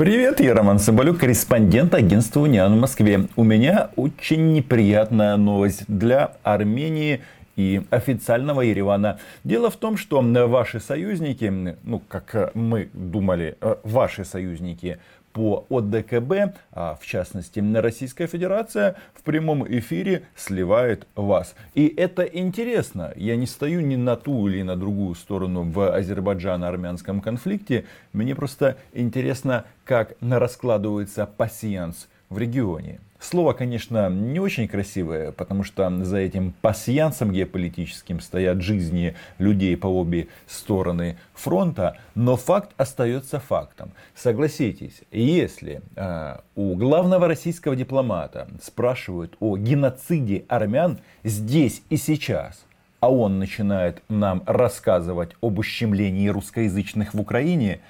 Привет, я Роман Соболюк, корреспондент агентства «Униан» в Москве. У меня очень неприятная новость для Армении и официального Еревана. Дело в том, что ваши союзники, ну, как мы думали, э, ваши союзники по ОДКБ, а в частности Российская Федерация, в прямом эфире сливает вас. И это интересно. Я не стою ни на ту или на другую сторону в Азербайджано-армянском конфликте. Мне просто интересно, как раскладывается пассианс в регионе. Слово, конечно, не очень красивое, потому что за этим пассиансом геополитическим стоят жизни людей по обе стороны фронта, но факт остается фактом. Согласитесь, если э, у главного российского дипломата спрашивают о геноциде армян здесь и сейчас, а он начинает нам рассказывать об ущемлении русскоязычных в Украине,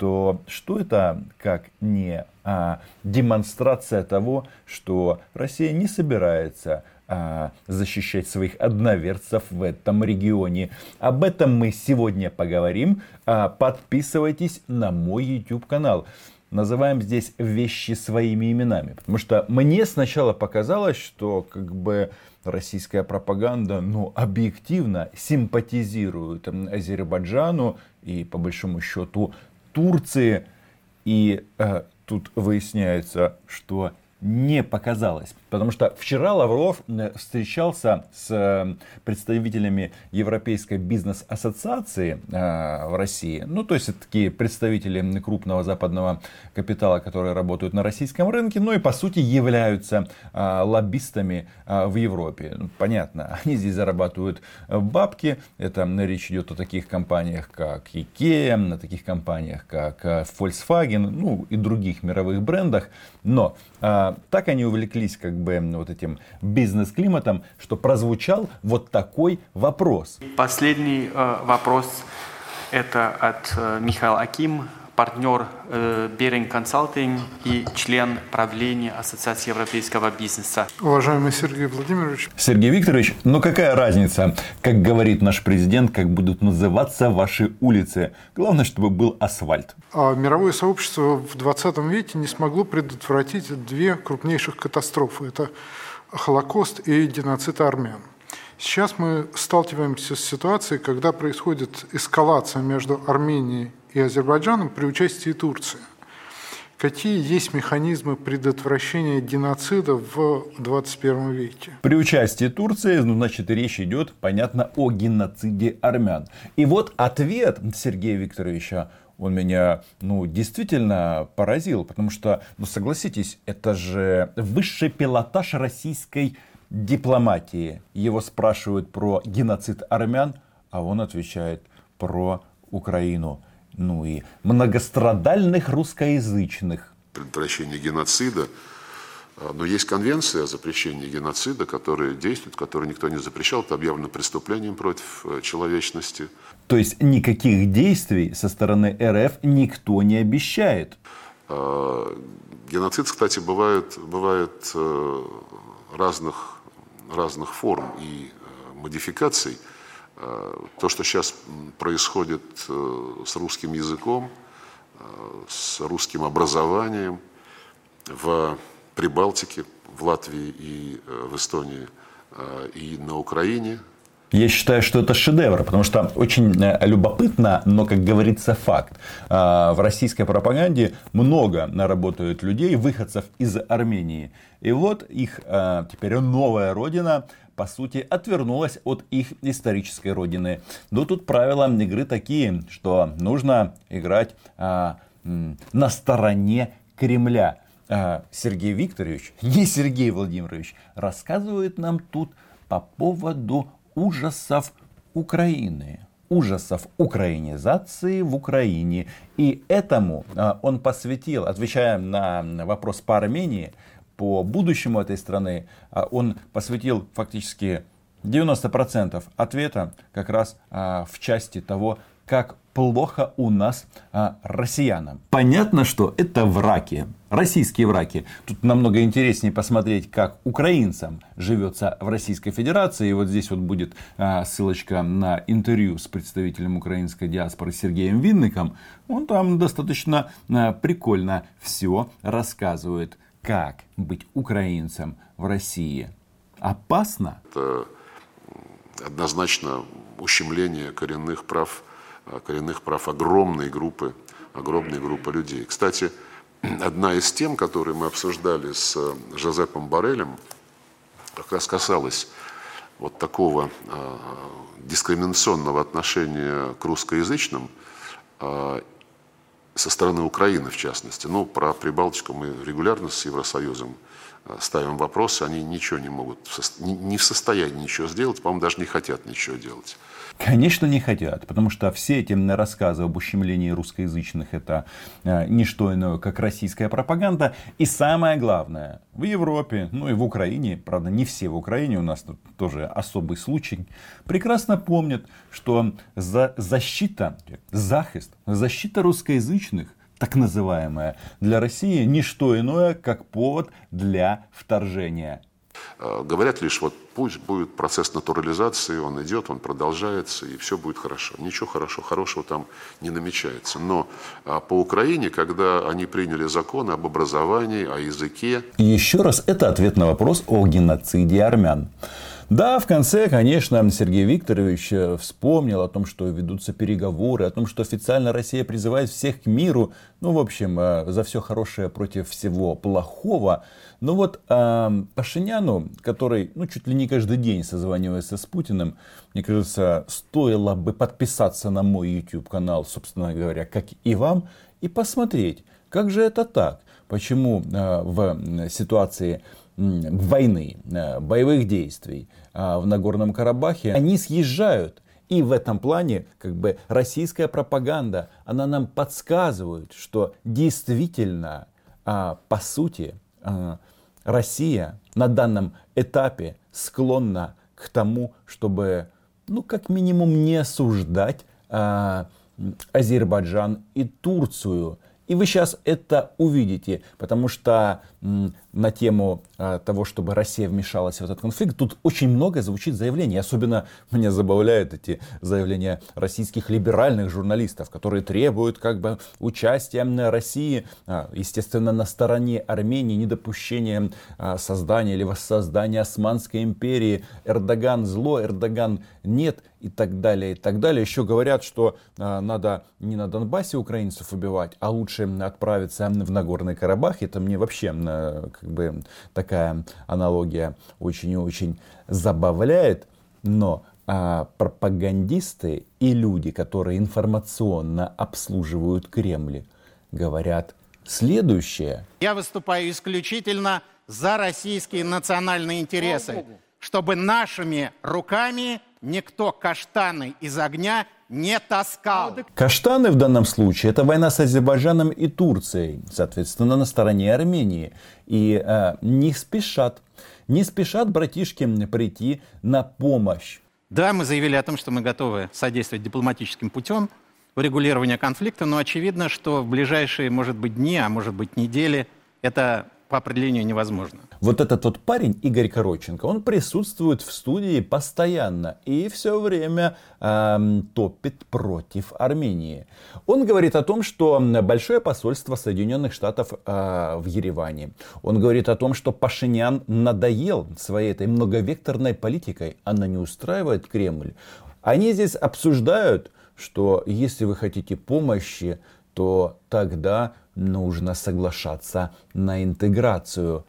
то что это как не а, демонстрация того, что Россия не собирается а, защищать своих одноверцев в этом регионе. Об этом мы сегодня поговорим. А, подписывайтесь на мой YouTube канал. Называем здесь вещи своими именами. Потому что мне сначала показалось, что как бы российская пропаганда, ну, объективно симпатизирует Азербайджану и, по большому счету, Турции. И э, тут выясняется, что не показалось. Потому что вчера Лавров э, встречался с э, представителями Европейской бизнес-ассоциации э, в России. Ну, то есть, это такие представители крупного западного капитала, которые работают на российском рынке, ну и, по сути, являются лоббистами в Европе. Ну, понятно, они здесь зарабатывают бабки. Это речь идет о таких компаниях, как IKEA, о таких компаниях, как Volkswagen, ну и других мировых брендах. Но так они увлеклись как бы вот этим бизнес-климатом, что прозвучал вот такой вопрос. Последний э, вопрос это от э, Михаила Аким, партнер э, Беринг Консалтинг и член правления Ассоциации европейского бизнеса. Уважаемый Сергей Владимирович. Sергей Викторович, ну какая разница, как говорит наш президент, как будут называться ваши улицы? Главное, чтобы был асфальт. А мировое сообщество в 20 веке не смогло предотвратить две крупнейших катастрофы. Это Холокост и геноцид армян. Сейчас мы сталкиваемся с ситуацией, когда происходит эскалация между Арменией и Азербайджаном при участии Турции. Какие есть механизмы предотвращения геноцида в 21 веке? При участии Турции, ну, значит, речь идет, понятно, о геноциде армян. И вот ответ Сергея Викторовича, он меня, ну, действительно поразил, потому что, ну, согласитесь, это же высший пилотаж российской дипломатии. Его спрашивают про геноцид армян, а он отвечает про Украину ну и многострадальных русскоязычных. Предотвращение геноцида. А, но есть конвенция о запрещении геноцида, которая действует, которую никто не запрещал. Это объявлено преступлением против э, человечности. То есть никаких действий со стороны РФ никто не обещает. А, геноцид, кстати, бывает, бывает э, разных, разных форм и э, модификаций. То, что сейчас происходит э, с русским языком, э, с русским образованием в Прибалтике, в Латвии и э, в Эстонии и на Украине, я считаю, что это шедевр, потому что очень любопытно, но, как говорится, факт. В российской пропаганде много работают людей, выходцев из Армении. И вот их теперь новая родина по сути, отвернулась от их исторической родины. Но тут правила игры такие, что нужно играть а, на стороне Кремля. А, Сергей Викторович, не Сергей Владимирович, рассказывает нам тут по поводу ужасов Украины ужасов украинизации в Украине. И этому а, он посвятил, отвечая на вопрос по Армении, по будущему этой страны, а, он посвятил фактически 90% ответа как раз а, в части того, как плохо у нас а, россиянам. Понятно, что это враки, российские враки. Тут намного интереснее посмотреть, как украинцам живется в Российской Федерации. И вот здесь вот будет а, ссылочка на интервью с представителем украинской диаспоры Сергеем Винником. Он там достаточно а, прикольно все рассказывает, как быть украинцем в России. Опасно? Это однозначно ущемление коренных прав коренных прав огромной группы, огромной группы людей. Кстати, одна из тем, которые мы обсуждали с э, Жозепом Барелем, как раз касалась вот такого э, дискриминационного отношения к русскоязычным э, со стороны Украины, в частности. Ну, про Прибалтику мы регулярно с Евросоюзом ставим вопросы, они ничего не могут, не в состоянии ничего сделать, по-моему, даже не хотят ничего делать. Конечно, не хотят, потому что все эти рассказы об ущемлении русскоязычных это э, не что иное, как российская пропаганда. И самое главное, в Европе, ну и в Украине, правда не все в Украине, у нас тут тоже особый случай, прекрасно помнят, что за защита, захист, защита русскоязычных так называемая, для России не что иное, как повод для вторжения. Э, говорят лишь, вот пусть будет процесс натурализации, он идет, он продолжается, и все будет хорошо. Ничего хорошо, хорошего там не намечается. Но а, по Украине, когда они приняли закон об образовании, о языке... Еще раз, это ответ на вопрос о геноциде армян. Да, в конце, конечно, Сергей Викторович э, вспомнил о том, что ведутся переговоры, о том, что официально Россия призывает всех к миру. Ну, в общем, э, за все хорошее против всего плохого. Но вот э, Пашиняну, который ну, чуть ли не каждый день созванивается с Путиным, мне кажется, стоило бы подписаться на мой YouTube канал, собственно говоря, как и вам, и посмотреть, как же это так. Почему э, в ситуации войны, э, боевых действий э, в Нагорном Карабахе, они съезжают. И в этом плане как бы российская пропаганда, она нам подсказывает, что действительно, а, по сути, а, Россия на данном этапе склонна к тому, чтобы, ну, как минимум, не осуждать а, Азербайджан и Турцию и вы сейчас это увидите, потому что на тему а, того, чтобы Россия вмешалась в этот конфликт, тут очень много звучит заявлений. Особенно меня забавляют эти заявления российских либеральных журналистов, которые требуют как бы участия России, а, естественно, на стороне Армении, недопущения а, создания или воссоздания Османской империи. Эрдоган зло, Эрдоган нет и так далее, и так далее. Еще говорят, что э, надо не на Донбассе украинцев убивать, а лучше отправиться в Нагорный Карабах. Это мне вообще э, как бы такая аналогия очень и очень забавляет. Но а пропагандисты и люди, которые информационно обслуживают Кремль, говорят следующее. Я выступаю исключительно за российские национальные интересы, чтобы нашими руками никто каштаны из огня не таскал. Каштаны в данном случае это война с Азербайджаном и Турцией, соответственно, на стороне Армении. И э, не спешат, не спешат братишки прийти на помощь. Да, мы заявили о том, что мы готовы содействовать дипломатическим путем в регулировании конфликта, но очевидно, что в ближайшие, может быть, дни, а может быть, недели это по определению невозможно. Вот этот вот парень, Игорь Короченко, он присутствует в студии постоянно и все время э, топит против Армении. Он говорит о том, что большое посольство Соединенных Штатов э, в Ереване. Он говорит о том, что Пашинян надоел своей этой многовекторной политикой. Она не устраивает Кремль. Они здесь обсуждают, что если вы хотите помощи, то тогда нужно соглашаться на интеграцию.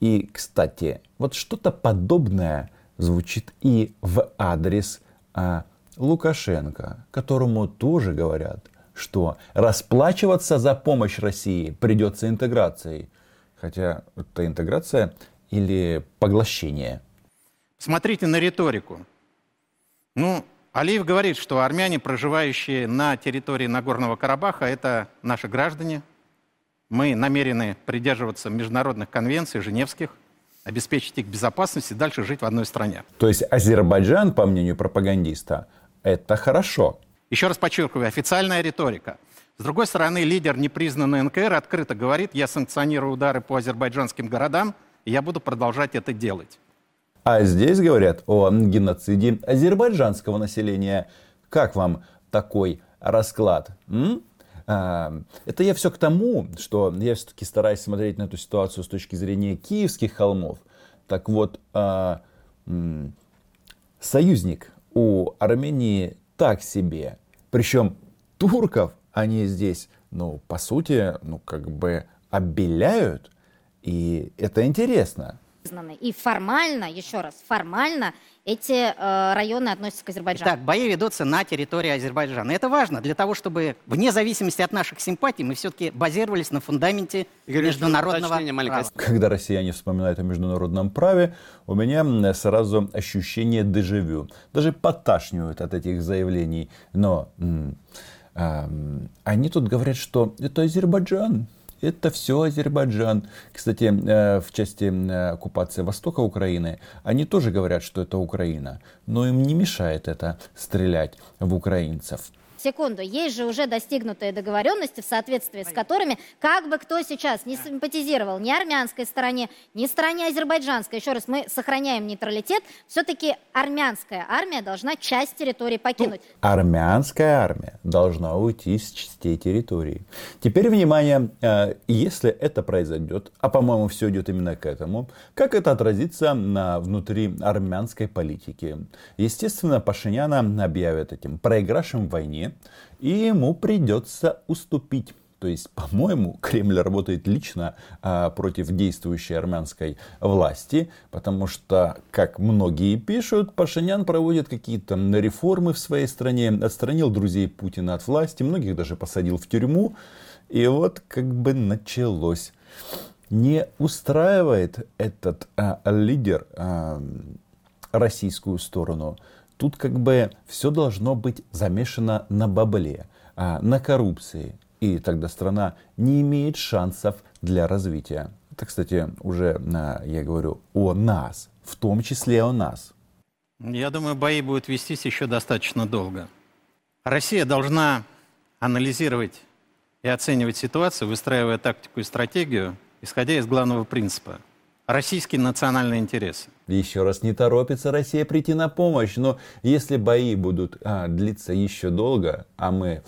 И, кстати, вот что-то подобное звучит и в адрес а, Лукашенко, которому тоже говорят, что расплачиваться за помощь России придется интеграцией. Хотя это интеграция или поглощение. Смотрите на риторику. Ну, Алиев говорит, что армяне, проживающие на территории Нагорного Карабаха, это наши граждане, мы намерены придерживаться международных конвенций, женевских, обеспечить их безопасность и дальше жить в одной стране. То есть Азербайджан, по мнению пропагандиста, это хорошо. Еще раз подчеркиваю, официальная риторика. С другой стороны, лидер непризнанный НКР открыто говорит, я санкционирую удары по азербайджанским городам, и я буду продолжать это делать. А здесь говорят о геноциде азербайджанского населения. Как вам такой расклад? М? А, это я все к тому, что я все-таки стараюсь смотреть на эту ситуацию с точки зрения киевских холмов. Так вот, а, союзник у Армении так себе. Причем турков они здесь, ну, по сути, ну, как бы обеляют. И это интересно. И формально, еще раз, формально эти э, районы относятся к Азербайджану. Так, бои ведутся на территории Азербайджана. Это важно для того, чтобы вне зависимости от наших симпатий мы все-таки базировались на фундаменте Игорь, международного права. Когда россияне вспоминают о международном праве, у меня сразу ощущение дежавю. Даже поташнивают от этих заявлений. Но э, они тут говорят, что это Азербайджан это все Азербайджан. Кстати, э, в части э, оккупации востока Украины, они тоже говорят, что это Украина. Но им не мешает это стрелять в украинцев секунду, есть же уже достигнутые договоренности, в соответствии с которыми, как бы кто сейчас не симпатизировал ни армянской стороне, ни стороне азербайджанской, еще раз, мы сохраняем нейтралитет, все-таки армянская армия должна часть территории покинуть. Ну, армянская армия должна уйти с частей территории. Теперь, внимание, э, если это произойдет, а по-моему все идет именно к этому, как это отразится на внутри армянской политики? Естественно, Пашиняна объявят этим проигравшим в войне, и ему придется уступить. То есть, по-моему, Кремль работает лично а, против действующей армянской власти, потому что, как многие пишут, Пашинян проводит какие-то реформы в своей стране, отстранил друзей Путина от власти, многих даже посадил в тюрьму. И вот как бы началось. Не устраивает этот а, лидер а, российскую сторону тут как бы все должно быть замешано на бабле, а, на коррупции. И тогда страна не имеет шансов для развития. Это, кстати, уже а, я говорю о нас, в том числе о нас. Я думаю, бои будут вестись еще достаточно долго. Россия должна анализировать и оценивать ситуацию, выстраивая тактику и стратегию, исходя из главного принципа – российские национальные интересы. Еще раз, не торопится Россия прийти на помощь, но если бои будут а, длиться еще долго, а мы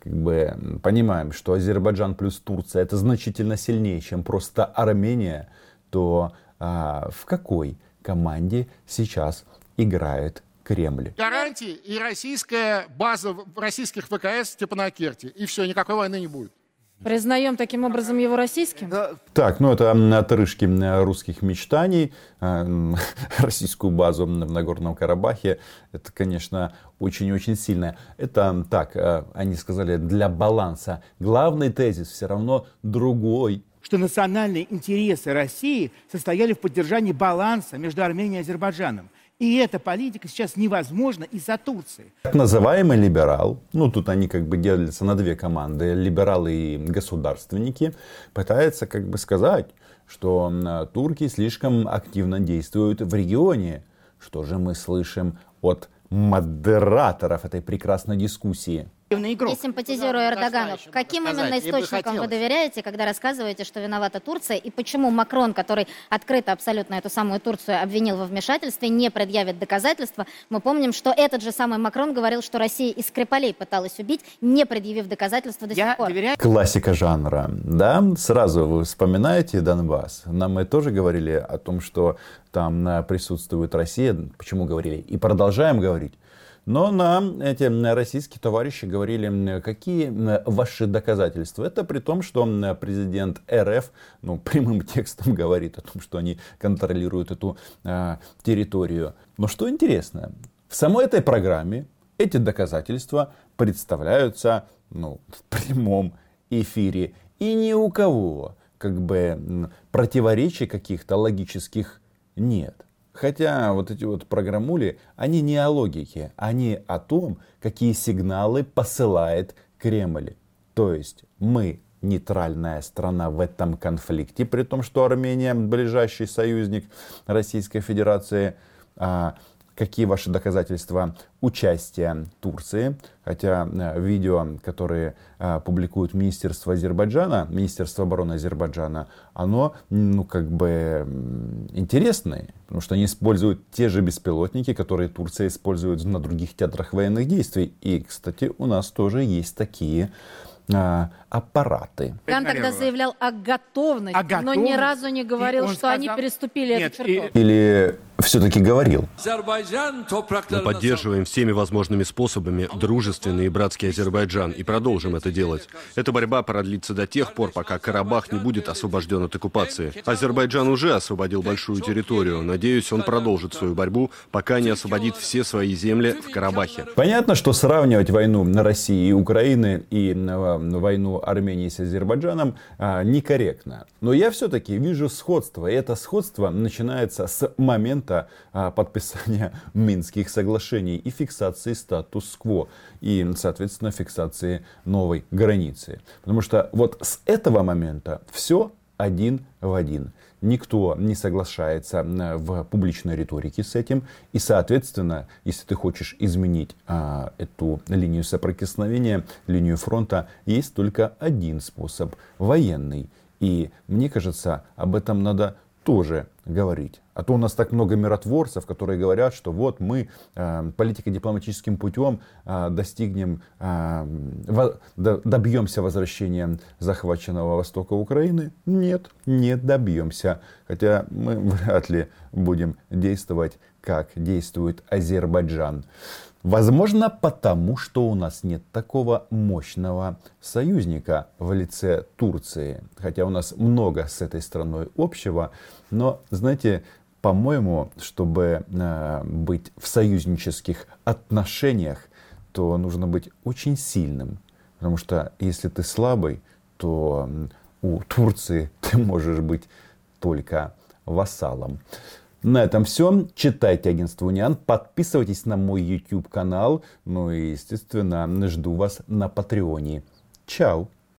как бы понимаем, что Азербайджан плюс Турция это значительно сильнее, чем просто Армения, то а, в какой команде сейчас играет Кремль? Гарантии и российская база российских ВКС типа на Керти. И все, никакой войны не будет. Признаем таким образом его российским? Так, ну это отрыжки русских мечтаний, э, российскую базу в Нагорном Карабахе. Это, конечно, очень-очень сильно. Это так, э, они сказали, для баланса. Главный тезис все равно другой. Что национальные интересы России состояли в поддержании баланса между Арменией и Азербайджаном. И эта политика сейчас невозможна из-за Турции. Так называемый либерал, ну тут они как бы делятся на две команды, либералы и государственники, пытается как бы сказать, что турки слишком активно действуют в регионе. Что же мы слышим от модераторов этой прекрасной дискуссии? Игрок. Не симпатизирую Эрдогану. Каким именно источникам вы доверяете, когда рассказываете, что виновата Турция, и почему Макрон, который открыто абсолютно эту самую Турцию обвинил во вмешательстве, не предъявит доказательства? Мы помним, что этот же самый Макрон говорил, что Россия из Скрипалей пыталась убить, не предъявив доказательства до сих пор. Доверяю... Классика жанра, да? Сразу вы вспоминаете Донбасс. Нам мы тоже говорили о том, что там присутствует Россия. Почему говорили? И продолжаем говорить но нам эти российские товарищи говорили, какие ваши доказательства. Это при том, что президент РФ ну, прямым текстом говорит о том, что они контролируют эту э, территорию. Но что интересно, в самой этой программе эти доказательства представляются ну, в прямом эфире. И ни у кого как бы противоречий каких-то логических нет. Хотя вот эти вот программули, они не о логике, они о том, какие сигналы посылает Кремль. То есть мы нейтральная страна в этом конфликте, при том, что Армения ближайший союзник Российской Федерации. А какие ваши доказательства участия Турции. Хотя э, видео, которые э, публикует Министерство Азербайджана, Министерство обороны Азербайджана, оно, ну, как бы интересное, потому что они используют те же беспилотники, которые Турция использует на других театрах военных действий. И, кстати, у нас тоже есть такие а, аппараты. Кан тогда заявлял о готовности, о готовности, но ни разу не говорил, что сказал... они переступили Нет, эту черту. Или все-таки говорил. Мы поддерживаем всеми возможными способами дружественный и братский Азербайджан и продолжим это делать. Эта борьба продлится до тех пор, пока Карабах не будет освобожден от оккупации. Азербайджан уже освободил большую территорию. Надеюсь, он продолжит свою борьбу, пока не освободит все свои земли в Карабахе. Понятно, что сравнивать войну на России и Украины и войну Армении с Азербайджаном а, некорректно. Но я все-таки вижу сходство. И это сходство начинается с момента а, подписания Минских соглашений и фиксации статус-кво. И, соответственно, фиксации новой границы. Потому что вот с этого момента все один в один. Никто не соглашается в публичной риторике с этим. И, соответственно, если ты хочешь изменить а, эту линию соприкосновения, линию фронта, есть только один способ – военный. И мне кажется, об этом надо тоже говорить. А то у нас так много миротворцев, которые говорят, что вот мы э, политико-дипломатическим путем э, достигнем, э, во, до, добьемся возвращения захваченного востока Украины. Нет, не добьемся. Хотя мы вряд ли будем действовать, как действует Азербайджан. Возможно, потому что у нас нет такого мощного союзника в лице Турции. Хотя у нас много с этой страной общего. Но, знаете, по-моему, чтобы э, быть в союзнических отношениях, то нужно быть очень сильным. Потому что если ты слабый, то у Турции ты можешь быть только вассалом. На этом все. Читайте агентство Униан, подписывайтесь на мой YouTube канал. Ну и, естественно, жду вас на Патреоне. Чао!